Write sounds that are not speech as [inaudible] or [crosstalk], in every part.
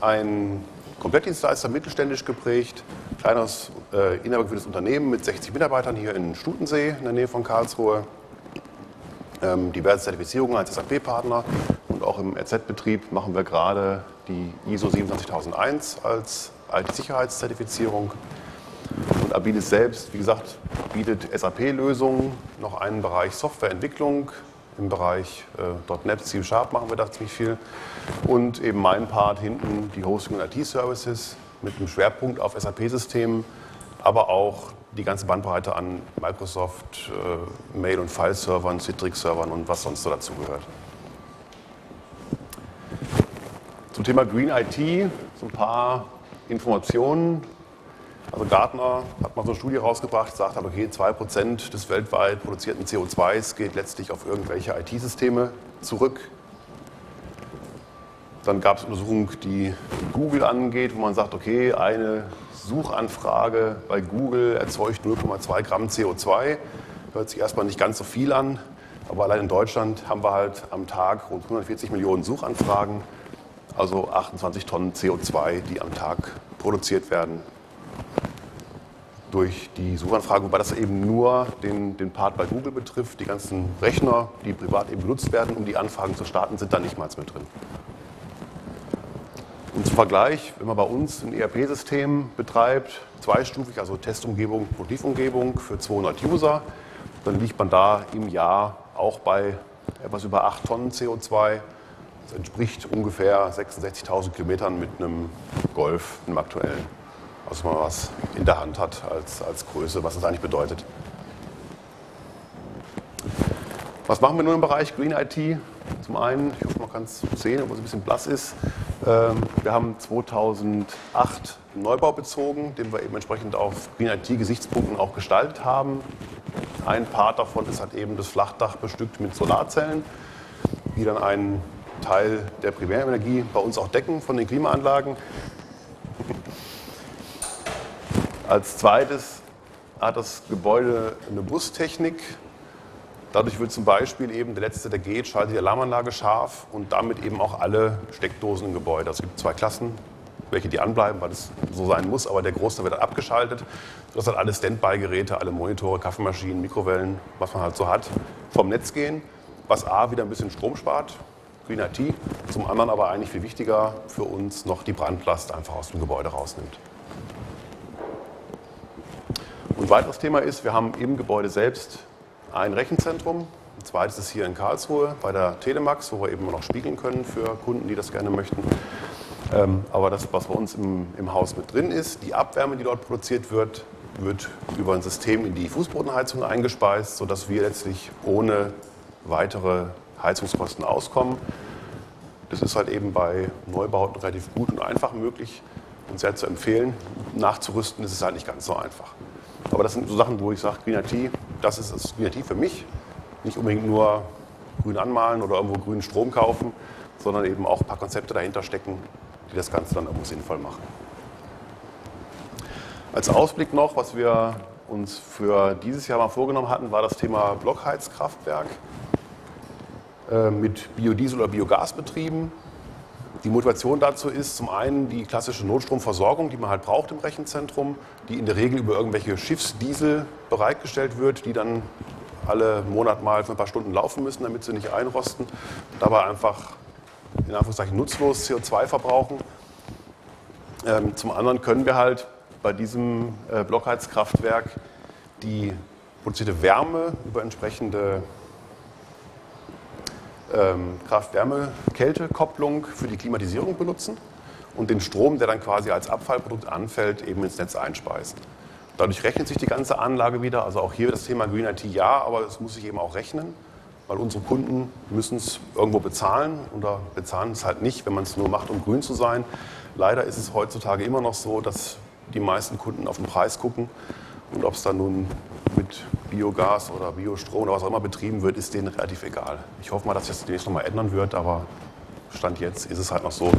ein Komplettdienstleister, mittelständisch geprägt, kleines äh, inhabergeführtes Unternehmen mit 60 Mitarbeitern hier in Stutensee in der Nähe von Karlsruhe. Ähm, diverse Zertifizierungen als SAP-Partner und auch im RZ-Betrieb machen wir gerade die ISO 27001 als IT-Sicherheitszertifizierung. Und Abilis selbst, wie gesagt, bietet SAP-Lösungen, noch einen Bereich Softwareentwicklung, im Bereich äh, .NET, C Sharp machen wir da ziemlich viel. Und eben mein Part hinten, die Hosting und IT-Services mit einem Schwerpunkt auf SAP-Systemen, aber auch die ganze Bandbreite an Microsoft äh, Mail- und File-Servern, Citrix-Servern und was sonst so dazugehört. Zum Thema Green IT so ein paar Informationen. Also Gartner hat mal so eine Studie rausgebracht, sagt aber, okay, 2% des weltweit produzierten CO2s geht letztlich auf irgendwelche IT-Systeme zurück. Dann gab es Untersuchungen, die Google angeht, wo man sagt, okay, eine Suchanfrage bei Google erzeugt 0,2 Gramm CO2. Hört sich erstmal nicht ganz so viel an, aber allein in Deutschland haben wir halt am Tag rund 140 Millionen Suchanfragen, also 28 Tonnen CO2, die am Tag produziert werden durch die Suchanfrage, wobei das eben nur den, den Part bei Google betrifft. Die ganzen Rechner, die privat eben genutzt werden, um die Anfragen zu starten, sind da nicht mal mit drin. Und zum Vergleich, wenn man bei uns ein ERP-System betreibt, zweistufig, also Testumgebung, Produktivumgebung für 200 User, dann liegt man da im Jahr auch bei etwas über 8 Tonnen CO2. Das entspricht ungefähr 66.000 Kilometern mit einem Golf, einem aktuellen dass man was in der Hand hat als, als Größe, was das eigentlich bedeutet. Was machen wir nun im Bereich Green IT? Zum einen, ich hoffe, man kann es sehen, obwohl es ein bisschen blass ist. Ähm, wir haben 2008 einen Neubau bezogen, den wir eben entsprechend auf Green IT-Gesichtspunkten auch gestaltet haben. Ein Part davon ist halt eben das Flachdach bestückt mit Solarzellen, die dann einen Teil der Primärenergie bei uns auch decken von den Klimaanlagen. Als zweites hat das Gebäude eine Bustechnik. Dadurch wird zum Beispiel eben der letzte, der geht, schaltet die Alarmanlage scharf und damit eben auch alle Steckdosen im Gebäude. Also es gibt zwei Klassen, welche die anbleiben, weil es so sein muss, aber der Großteil wird abgeschaltet. Das hat alle Standby-Geräte, alle Monitore, Kaffeemaschinen, Mikrowellen, was man halt so hat, vom Netz gehen, was A wieder ein bisschen Strom spart, Green IT, zum anderen aber eigentlich viel wichtiger für uns noch die Brandlast einfach aus dem Gebäude rausnimmt. Und ein weiteres Thema ist, wir haben im Gebäude selbst ein Rechenzentrum. Ein zweites ist hier in Karlsruhe bei der Telemax, wo wir eben noch spiegeln können für Kunden, die das gerne möchten. Ähm, aber das, was bei uns im, im Haus mit drin ist, die Abwärme, die dort produziert wird, wird über ein System in die Fußbodenheizung eingespeist, sodass wir letztlich ohne weitere Heizungskosten auskommen. Das ist halt eben bei Neubauten relativ gut und einfach möglich und sehr zu empfehlen. Nachzurüsten ist es halt nicht ganz so einfach. Aber das sind so Sachen, wo ich sage, Green IT, das ist das Green IT für mich. Nicht unbedingt nur grün anmalen oder irgendwo grünen Strom kaufen, sondern eben auch ein paar Konzepte dahinter stecken, die das Ganze dann irgendwo sinnvoll machen. Als Ausblick noch, was wir uns für dieses Jahr mal vorgenommen hatten, war das Thema Blockheizkraftwerk äh, mit Biodiesel oder Biogas betrieben. Die Motivation dazu ist zum einen die klassische Notstromversorgung, die man halt braucht im Rechenzentrum, die in der Regel über irgendwelche Schiffsdiesel bereitgestellt wird, die dann alle Monat mal für ein paar Stunden laufen müssen, damit sie nicht einrosten. Dabei einfach in Anführungszeichen nutzlos CO2 verbrauchen. Ähm, zum anderen können wir halt bei diesem äh, Blockheizkraftwerk die produzierte Wärme über entsprechende Kraft-Wärme-Kälte-Kopplung für die Klimatisierung benutzen und den Strom, der dann quasi als Abfallprodukt anfällt, eben ins Netz einspeisen. Dadurch rechnet sich die ganze Anlage wieder. Also auch hier das Thema Green IT ja, aber es muss sich eben auch rechnen, weil unsere Kunden müssen es irgendwo bezahlen oder bezahlen es halt nicht, wenn man es nur macht, um grün zu sein. Leider ist es heutzutage immer noch so, dass die meisten Kunden auf den Preis gucken und ob es dann nun mit Biogas oder Biostrom oder was auch immer betrieben wird, ist denen relativ egal. Ich hoffe mal, dass sich das demnächst nochmal ändern wird, aber Stand jetzt ist es halt noch so,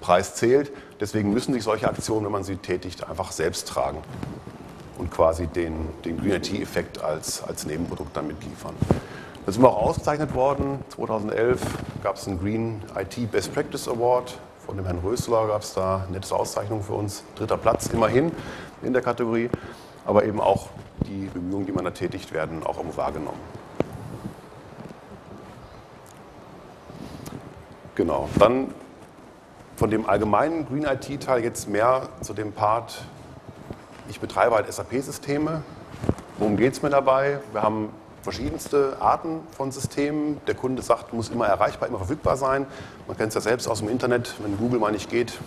Preis zählt. Deswegen müssen sich solche Aktionen, wenn man sie tätigt, einfach selbst tragen und quasi den, den Green IT-Effekt als, als Nebenprodukt dann mitliefern. Da sind wir auch ausgezeichnet worden. 2011 gab es einen Green IT Best Practice Award Von dem Herrn Rösler gab es da eine nette Auszeichnung für uns. Dritter Platz immerhin in der Kategorie. Aber eben auch die Bemühungen, die man da tätigt, werden auch irgendwo wahrgenommen. Genau. Dann von dem allgemeinen Green IT-Teil jetzt mehr zu dem Part, ich betreibe halt SAP-Systeme. Worum geht es mir dabei? Wir haben verschiedenste Arten von Systemen. Der Kunde sagt, muss immer erreichbar, immer verfügbar sein. Man kennt es ja selbst aus dem Internet, wenn Google mal nicht geht,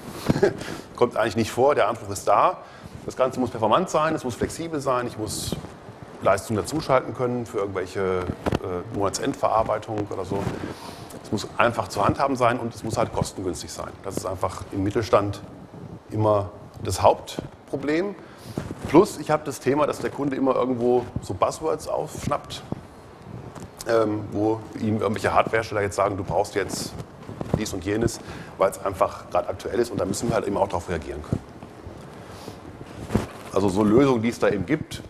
[laughs] kommt eigentlich nicht vor, der Anspruch ist da. Das Ganze muss performant sein, es muss flexibel sein, ich muss Leistungen dazuschalten können für irgendwelche äh, Monatsendverarbeitung oder so. Es muss einfach zu handhaben sein und es muss halt kostengünstig sein. Das ist einfach im Mittelstand immer das Hauptproblem. Plus, ich habe das Thema, dass der Kunde immer irgendwo so Buzzwords aufschnappt, ähm, wo ihm irgendwelche Hardwarehersteller jetzt sagen, du brauchst jetzt dies und jenes, weil es einfach gerade aktuell ist und da müssen wir halt eben auch darauf reagieren können. Also so Lösungen, die es da eben gibt,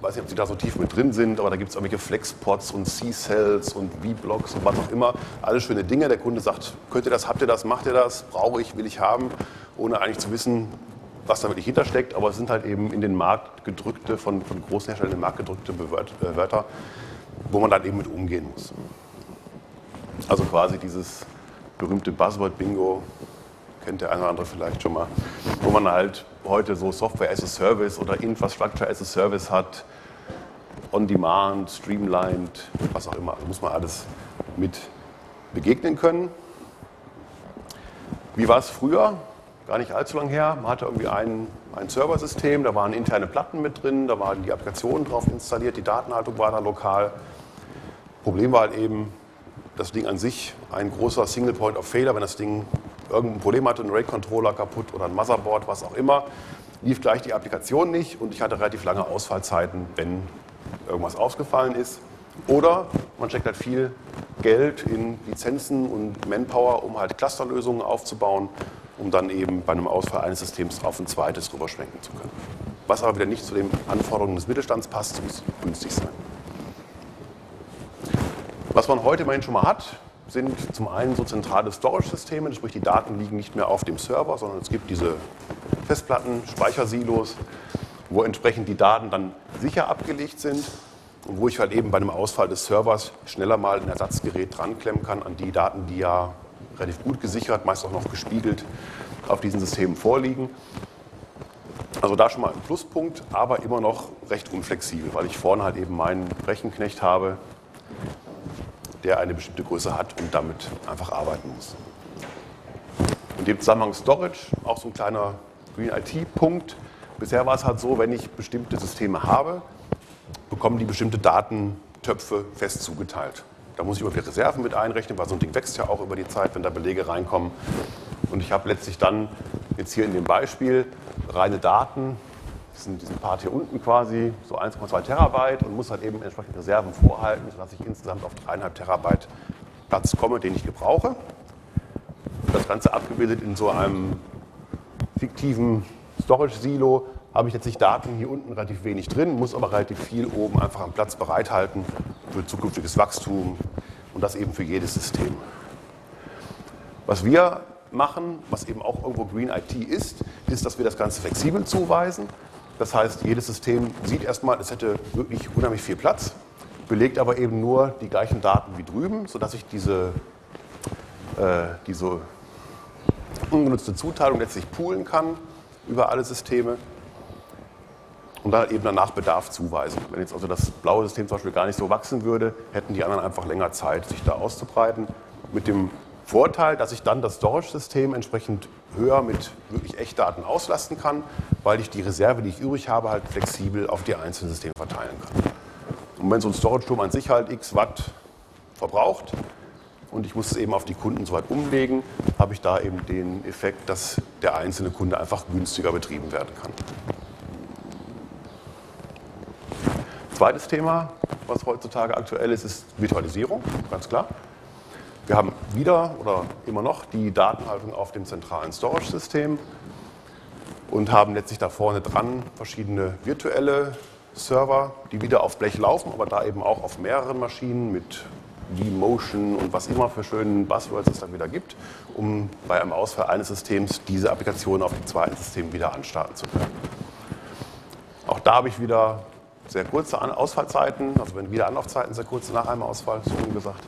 weiß nicht, ob Sie da so tief mit drin sind, aber da gibt es irgendwelche Flexpots und C-Cells und V-Blocks und was auch immer. Alles schöne Dinge. Der Kunde sagt, könnt ihr das, habt ihr das, macht ihr das, brauche ich, will ich haben, ohne eigentlich zu wissen, was da wirklich hintersteckt. Aber es sind halt eben in den Markt gedrückte, von, von großen Herstellern in den Markt gedrückte äh, Wörter, wo man dann eben mit umgehen muss. Also quasi dieses berühmte Buzzword-Bingo, kennt der eine oder andere vielleicht schon mal, wo man halt heute so Software as a Service oder Infrastructure as a Service hat, on demand, streamlined, was auch immer. Da muss man alles mit begegnen können. Wie war es früher? Gar nicht allzu lange her. Man hatte irgendwie ein, ein Serversystem, da waren interne Platten mit drin, da waren die Applikationen drauf installiert, die Datenhaltung war da lokal. Problem war halt eben, das Ding an sich ein großer Single Point of Failure, wenn das Ding irgendein Problem hatte, ein RAID-Controller kaputt oder ein Motherboard, was auch immer, lief gleich die Applikation nicht und ich hatte relativ lange Ausfallzeiten, wenn irgendwas ausgefallen ist. Oder man steckt halt viel Geld in Lizenzen und Manpower, um halt Clusterlösungen aufzubauen, um dann eben bei einem Ausfall eines Systems auf ein zweites rüberschwenken zu können. Was aber wieder nicht zu den Anforderungen des Mittelstands passt, muss günstig sein. Was man heute immerhin schon mal hat, sind zum einen so zentrale Storage-Systeme, sprich die Daten liegen nicht mehr auf dem Server, sondern es gibt diese Festplatten, Speichersilos, wo entsprechend die Daten dann sicher abgelegt sind und wo ich halt eben bei einem Ausfall des Servers schneller mal ein Ersatzgerät dranklemmen kann an die Daten, die ja relativ gut gesichert, meist auch noch gespiegelt auf diesen Systemen vorliegen. Also da schon mal ein Pluspunkt, aber immer noch recht unflexibel, weil ich vorne halt eben meinen Rechenknecht habe, der eine bestimmte Größe hat und damit einfach arbeiten muss. In dem Zusammenhang Storage, auch so ein kleiner Green IT-Punkt. Bisher war es halt so, wenn ich bestimmte Systeme habe, bekommen die bestimmte Datentöpfe fest zugeteilt. Da muss ich immer wieder Reserven mit einrechnen, weil so ein Ding wächst ja auch über die Zeit, wenn da Belege reinkommen. Und ich habe letztlich dann jetzt hier in dem Beispiel reine Daten, diesen, diesen Part hier unten quasi, so 1,2 Terabyte und muss halt eben entsprechend Reserven vorhalten, sodass ich insgesamt auf 3,5 Terabyte Platz komme, den ich gebrauche. Das Ganze abgebildet in so einem fiktiven Storage-Silo habe ich jetzt nicht Daten hier unten relativ wenig drin, muss aber relativ viel oben einfach am Platz bereithalten für zukünftiges Wachstum und das eben für jedes System. Was wir machen, was eben auch irgendwo Green IT ist, ist, dass wir das Ganze flexibel zuweisen. Das heißt, jedes System sieht erstmal, es hätte wirklich unheimlich viel Platz, belegt aber eben nur die gleichen Daten wie drüben, sodass ich diese, äh, diese ungenutzte Zuteilung letztlich poolen kann über alle Systeme und dann eben danach Bedarf zuweisen. Wenn jetzt also das blaue System zum Beispiel gar nicht so wachsen würde, hätten die anderen einfach länger Zeit, sich da auszubreiten. Mit dem Vorteil, dass ich dann das Storage-System entsprechend höher mit wirklich Echtdaten auslasten kann, weil ich die Reserve, die ich übrig habe, halt flexibel auf die einzelnen Systeme verteilen kann. Und wenn so ein Storage-Turm an sich halt x Watt verbraucht und ich muss es eben auf die Kunden so weit umlegen, habe ich da eben den Effekt, dass der einzelne Kunde einfach günstiger betrieben werden kann. Zweites Thema, was heutzutage aktuell ist, ist Virtualisierung, ganz klar. Wir haben wieder oder immer noch die Datenhaltung auf dem zentralen Storage-System und haben letztlich da vorne dran verschiedene virtuelle Server, die wieder auf Blech laufen, aber da eben auch auf mehreren Maschinen mit vMotion und was immer für schönen Buzzwords es dann wieder gibt, um bei einem Ausfall eines Systems diese Applikation auf dem zweiten System wieder anstarten zu können. Auch da habe ich wieder sehr kurze Ausfallzeiten, also wenn wieder Anlaufzeiten sehr kurze nach einem Ausfall, so gesagt.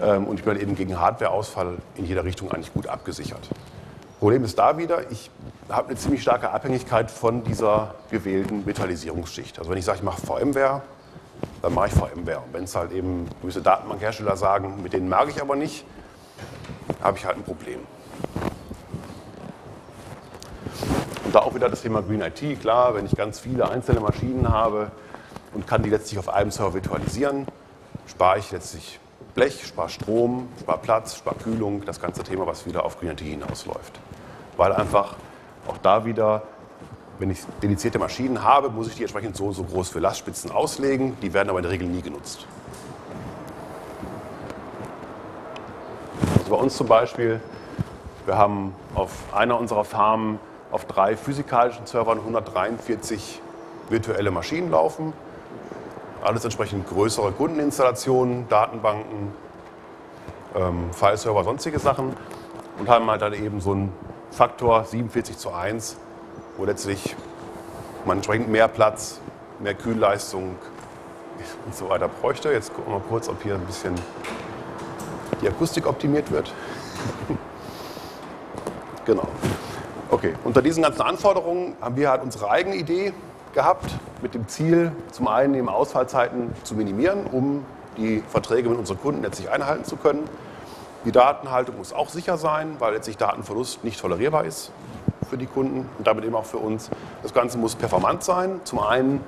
Ähm, und ich bin eben gegen Hardwareausfall in jeder Richtung eigentlich gut abgesichert. Problem ist da wieder, ich habe eine ziemlich starke Abhängigkeit von dieser gewählten Virtualisierungsschicht. Also wenn ich sage, ich mache VMware, dann mache ich VMware. Und wenn es halt eben gewisse Datenbankhersteller sagen, mit denen mag ich aber nicht, habe ich halt ein Problem. Und da auch wieder das Thema Green IT. Klar, wenn ich ganz viele einzelne Maschinen habe und kann die letztlich auf einem Server virtualisieren, spare ich letztlich Blech, spare Strom, spare Platz, spare Kühlung, das ganze Thema, was wieder auf Green IT hinausläuft. Weil einfach auch da wieder, wenn ich dedizierte Maschinen habe, muss ich die entsprechend so und so groß für Lastspitzen auslegen. Die werden aber in der Regel nie genutzt. Also bei uns zum Beispiel, wir haben auf einer unserer Farmen auf drei physikalischen Servern 143 virtuelle Maschinen laufen. Alles entsprechend größere Kundeninstallationen, Datenbanken, ähm, File-Server, sonstige Sachen. Und haben halt dann eben so einen Faktor 47 zu 1, wo letztlich man entsprechend mehr Platz, mehr Kühlleistung [laughs] und so weiter bräuchte. Jetzt gucken wir mal kurz, ob hier ein bisschen die Akustik optimiert wird. [laughs] genau. Okay, unter diesen ganzen Anforderungen haben wir halt unsere eigene Idee gehabt, mit dem Ziel, zum einen eben Ausfallzeiten zu minimieren, um die Verträge mit unseren Kunden letztlich einhalten zu können. Die Datenhaltung muss auch sicher sein, weil letztlich Datenverlust nicht tolerierbar ist für die Kunden und damit eben auch für uns. Das Ganze muss performant sein. Zum einen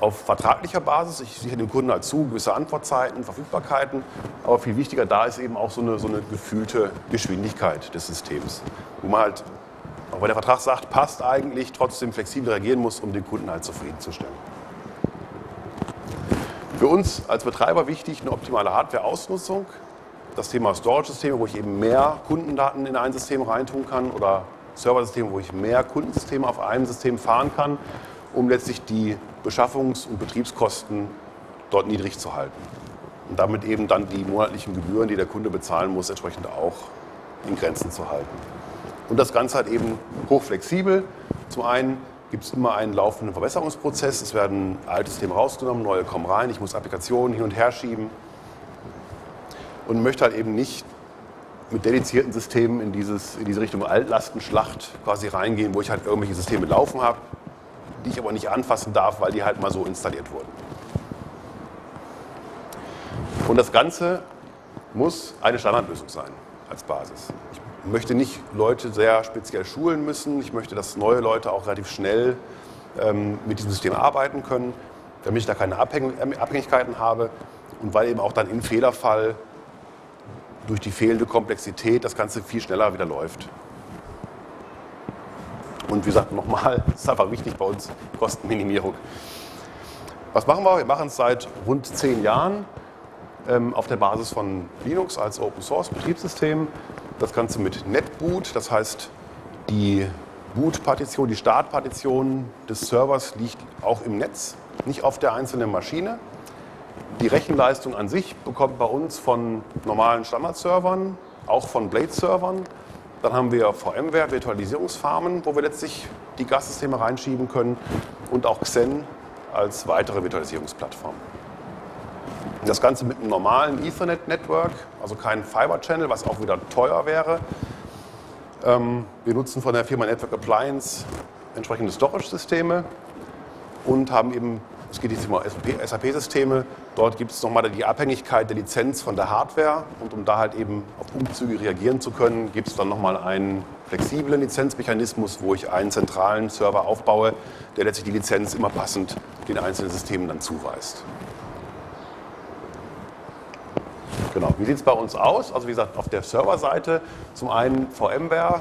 auf vertraglicher Basis. Ich sichere dem Kunden halt zu, gewisse Antwortzeiten, Verfügbarkeiten. Aber viel wichtiger da ist eben auch so eine, so eine gefühlte Geschwindigkeit des Systems, wo man halt auch der Vertrag sagt, passt eigentlich, trotzdem flexibel reagieren muss, um den Kunden halt zufriedenzustellen. Für uns als Betreiber wichtig eine optimale Hardware-Ausnutzung. Das Thema Storage-Systeme, wo ich eben mehr Kundendaten in ein System reintun kann oder Serversysteme, wo ich mehr Kundensysteme auf einem System fahren kann, um letztlich die Beschaffungs- und Betriebskosten dort niedrig zu halten. Und damit eben dann die monatlichen Gebühren, die der Kunde bezahlen muss, entsprechend auch in Grenzen zu halten. Und das Ganze halt eben hochflexibel. Zum einen gibt es immer einen laufenden Verbesserungsprozess. Es werden alte Systeme rausgenommen, neue kommen rein. Ich muss Applikationen hin und her schieben. Und möchte halt eben nicht mit dedizierten Systemen in, dieses, in diese Richtung Altlastenschlacht quasi reingehen, wo ich halt irgendwelche Systeme laufen habe, die ich aber nicht anfassen darf, weil die halt mal so installiert wurden. Und das Ganze muss eine Standardlösung sein als Basis. Ich möchte nicht Leute sehr speziell schulen müssen. Ich möchte, dass neue Leute auch relativ schnell ähm, mit diesem System arbeiten können, damit ich da keine Abhäng Abhängigkeiten habe und weil eben auch dann im Fehlerfall durch die fehlende Komplexität das Ganze viel schneller wieder läuft. Und wie gesagt, nochmal, [laughs] das ist einfach wichtig bei uns, Kostenminimierung. Was machen wir? Wir machen es seit rund zehn Jahren ähm, auf der Basis von Linux als Open Source Betriebssystem. Das Ganze mit Netboot, das heißt, die Boot-Partition, die Startpartition des Servers liegt auch im Netz, nicht auf der einzelnen Maschine. Die Rechenleistung an sich bekommt bei uns von normalen Standardservern, auch von Blade-Servern. Dann haben wir VMware, Virtualisierungsfarmen, wo wir letztlich die Gastsysteme reinschieben können und auch Xen als weitere Virtualisierungsplattform. Das Ganze mit einem normalen Ethernet-Network, also kein Fiber-Channel, was auch wieder teuer wäre. Ähm, wir nutzen von der Firma Network Appliance entsprechende Storage-Systeme und haben eben, es geht jetzt um SAP-Systeme, dort gibt es nochmal die Abhängigkeit der Lizenz von der Hardware und um da halt eben auf Umzüge reagieren zu können, gibt es dann nochmal einen flexiblen Lizenzmechanismus, wo ich einen zentralen Server aufbaue, der letztlich die Lizenz immer passend den einzelnen Systemen dann zuweist. Genau. Wie sieht es bei uns aus? Also wie gesagt, auf der Serverseite zum einen VMware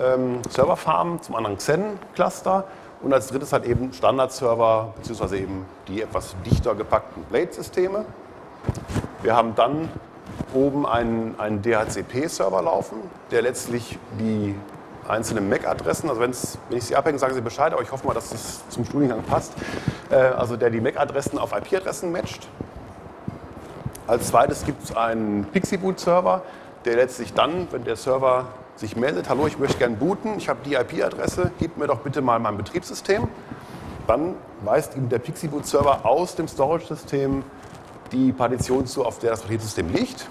ähm, Serverfarmen, zum anderen Xen Cluster und als drittes halt eben Standardserver beziehungsweise eben die etwas dichter gepackten Blade-Systeme. Wir haben dann oben einen, einen DHCP-Server laufen, der letztlich die einzelnen MAC-Adressen, also wenn ich Sie abhänge, sagen Sie Bescheid, aber ich hoffe mal, dass das zum Studiengang passt, äh, also der die MAC-Adressen auf IP-Adressen matcht Als zweites gibt es einen Pixie-Boot-Server, der letztlich dann, wenn der Server sich meldet, hallo, ich möchte gerne booten, ich habe die IP-Adresse, gib mir doch bitte mal mein Betriebssystem. Dann weist ihm der Pixie-Boot-Server aus dem Storage-System die Partition zu, auf der das Betriebssystem liegt.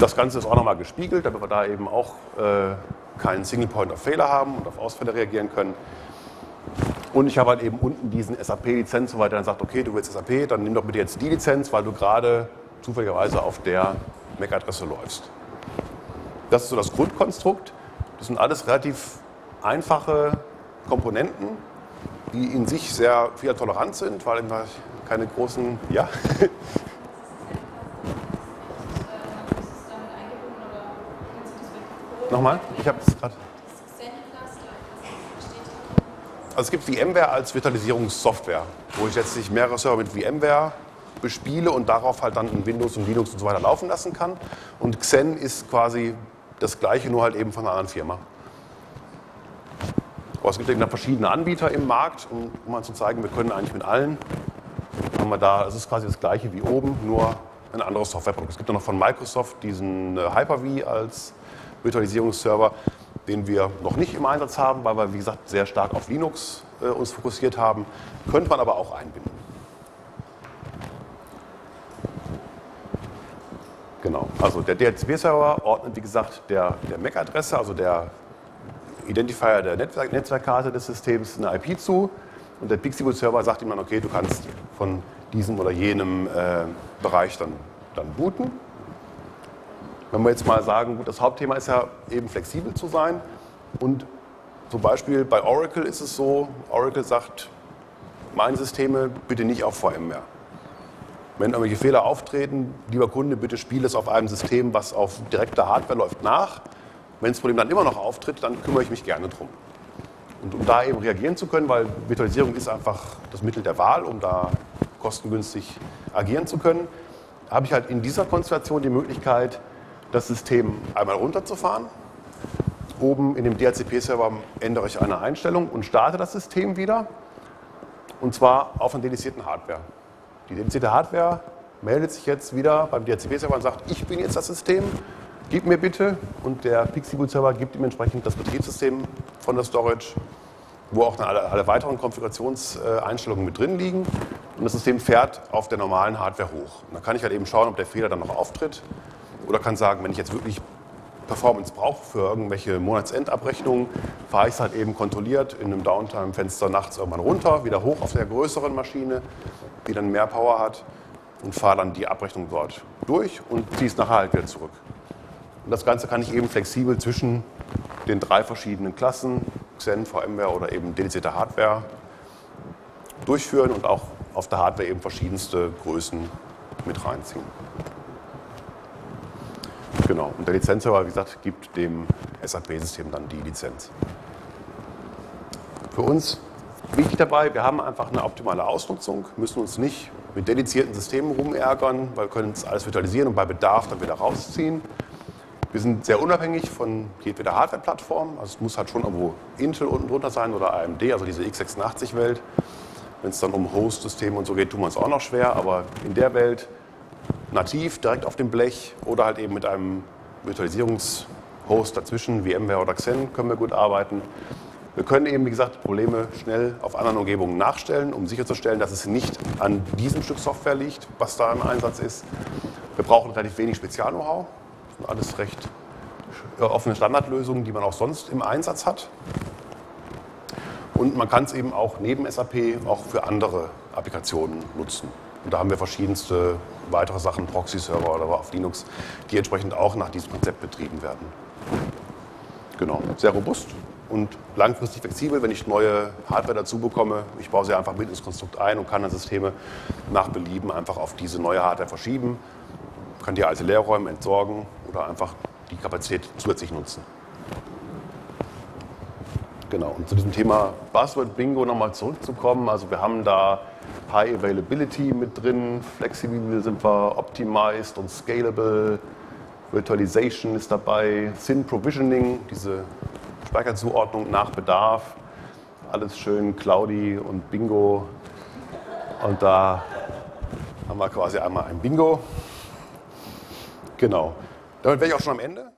Das Ganze ist auch nochmal gespiegelt, damit wir da eben auch äh, keinen Single Point of Failure haben und auf Ausfälle reagieren können. Und ich habe halt eben unten diesen SAP-Lizenz, so weiter, dann sagt, okay, du willst SAP, dann nimm doch bitte jetzt die Lizenz, weil du gerade zufälligerweise auf der MAC-Adresse läufst. Das ist so das Grundkonstrukt. Das sind alles relativ einfache Komponenten, die in sich sehr viel tolerant sind, weil keine großen, ja. [laughs] Nochmal? Ich habe es gerade. Also es gibt VMware als Virtualisierungssoftware, wo ich letztlich mehrere Server mit VMware bespiele und darauf halt dann in Windows und Linux und so weiter laufen lassen kann. Und Xen ist quasi das gleiche, nur halt eben von einer anderen Firma. Aber es gibt eben verschiedene Anbieter im Markt, um, um mal zu zeigen, wir können eigentlich mit allen. Haben wir da, es ist quasi das gleiche wie oben, nur ein anderes Softwareprodukt. Es gibt noch von Microsoft diesen äh, Hyper-V als Virtualisierungsserver, den wir noch nicht im Einsatz haben, weil wir, wie gesagt, sehr stark auf Linux äh, uns fokussiert haben. Könnte man aber auch einbinden. Genau, also der DHCP-Server ordnet, wie gesagt, der, der MAC-Adresse, also der Identifier der Netzwerk, Netzwerkkarte des Systems, eine IP zu. Und der Pixie-Boot-Server sagt ihm dann, okay, du kannst von diesem oder jenem äh, Bereich dann, dann booten. Wenn wir jetzt mal sagen, gut, das Hauptthema ist ja eben flexibel zu sein. Und zum Beispiel bei Oracle ist es so, Oracle sagt, meine Systeme bitte nicht auf VMware. Wenn irgendwelche Fehler auftreten, lieber Kunde, bitte spiele es auf einem System, was auf direkter Hardware läuft, nach. Wenn das Problem dann immer noch auftritt, dann kümmere ich mich gerne drum. Und um da eben reagieren zu können, weil Virtualisierung ist einfach das Mittel der Wahl, um da kostengünstig agieren zu können, habe ich halt in dieser Konstellation die Möglichkeit, das System einmal runterzufahren. Oben in dem DHCP-Server ändere ich eine Einstellung und starte das System wieder. Und zwar auf einer dedizierten Hardware. Die dedizierte Hardware meldet sich jetzt wieder beim DHCP-Server und sagt, ich bin jetzt das System, gib mir bitte. Und der Pixie-Boot-Server gibt ihm entsprechend das Betriebssystem von der Storage, wo auch alle, alle weiteren Konfigurationseinstellungen mit drin liegen. Und das System fährt auf der normalen Hardware hoch. Und dann kann ich halt eben schauen, ob der Fehler dann noch auftritt. Oder kann sagen, wenn ich jetzt wirklich Performance brauche für irgendwelche Monatsendabrechnungen, fahre ich es halt eben kontrolliert in einem Downtime-Fenster nachts irgendwann runter, wieder hoch auf der größeren Maschine, die dann mehr Power hat und fahre dann die Abrechnung dort durch und ziehe es nachher halt wieder zurück. Und das Ganze kann ich eben flexibel zwischen den drei verschiedenen Klassen, Xen, VMware oder eben dedizierte Hardware, durchführen und auch auf der Hardware eben verschiedenste Größen mit reinziehen. Genau. Und der Lizenzserver, wie gesagt, gibt dem SAP-System dann die Lizenz. Für uns wichtig dabei, wir haben einfach eine optimale Ausnutzung, müssen uns nicht mit dedizierten Systemen rumärgern, weil wir können es alles virtualisieren und bei Bedarf dann wieder rausziehen. Wir sind sehr unabhängig von jedweder Hardware-Plattform. Also es muss halt schon irgendwo Intel unten drunter sein oder AMD, also diese x86-Welt. Wenn es dann um Host-Systeme und so geht, tun wir uns auch noch schwer. Aber in der Welt nativ direkt auf dem Blech oder halt eben mit einem Virtualisierungshost dazwischen, VMware oder Xen, können wir gut arbeiten. Wir können eben, wie gesagt, Probleme schnell auf anderen Umgebungen nachstellen, um sicherzustellen, dass es nicht an diesem Stück Software liegt, was da im Einsatz ist. Wir brauchen relativ wenig Spezial-Know-how. Alles recht offene Standardlösungen, die man auch sonst im Einsatz hat. Und man kann es eben auch neben SAP auch für andere Applikationen nutzen. Und da haben wir verschiedenste weitere Sachen, Proxy-Server oder auf Linux, die entsprechend auch nach diesem Konzept betrieben werden. Genau, sehr robust und langfristig flexibel, wenn ich neue Hardware dazu bekomme. Ich baue sie einfach mit ins Konstrukt ein und kann dann Systeme nach Belieben einfach auf diese neue Hardware verschieben, kann die alte Leerräume entsorgen oder einfach die Kapazität zusätzlich nutzen. Genau, und zu diesem Thema Buzzword Bingo nochmal zurückzukommen. Also wir haben da High Availability mit drin, flexibel sind wir, optimized und scalable, Virtualization ist dabei, Sin Provisioning, diese Speicherzuordnung nach Bedarf, alles schön cloudy und bingo. Und da haben wir quasi einmal ein Bingo. Genau. Damit wäre ich auch schon am Ende.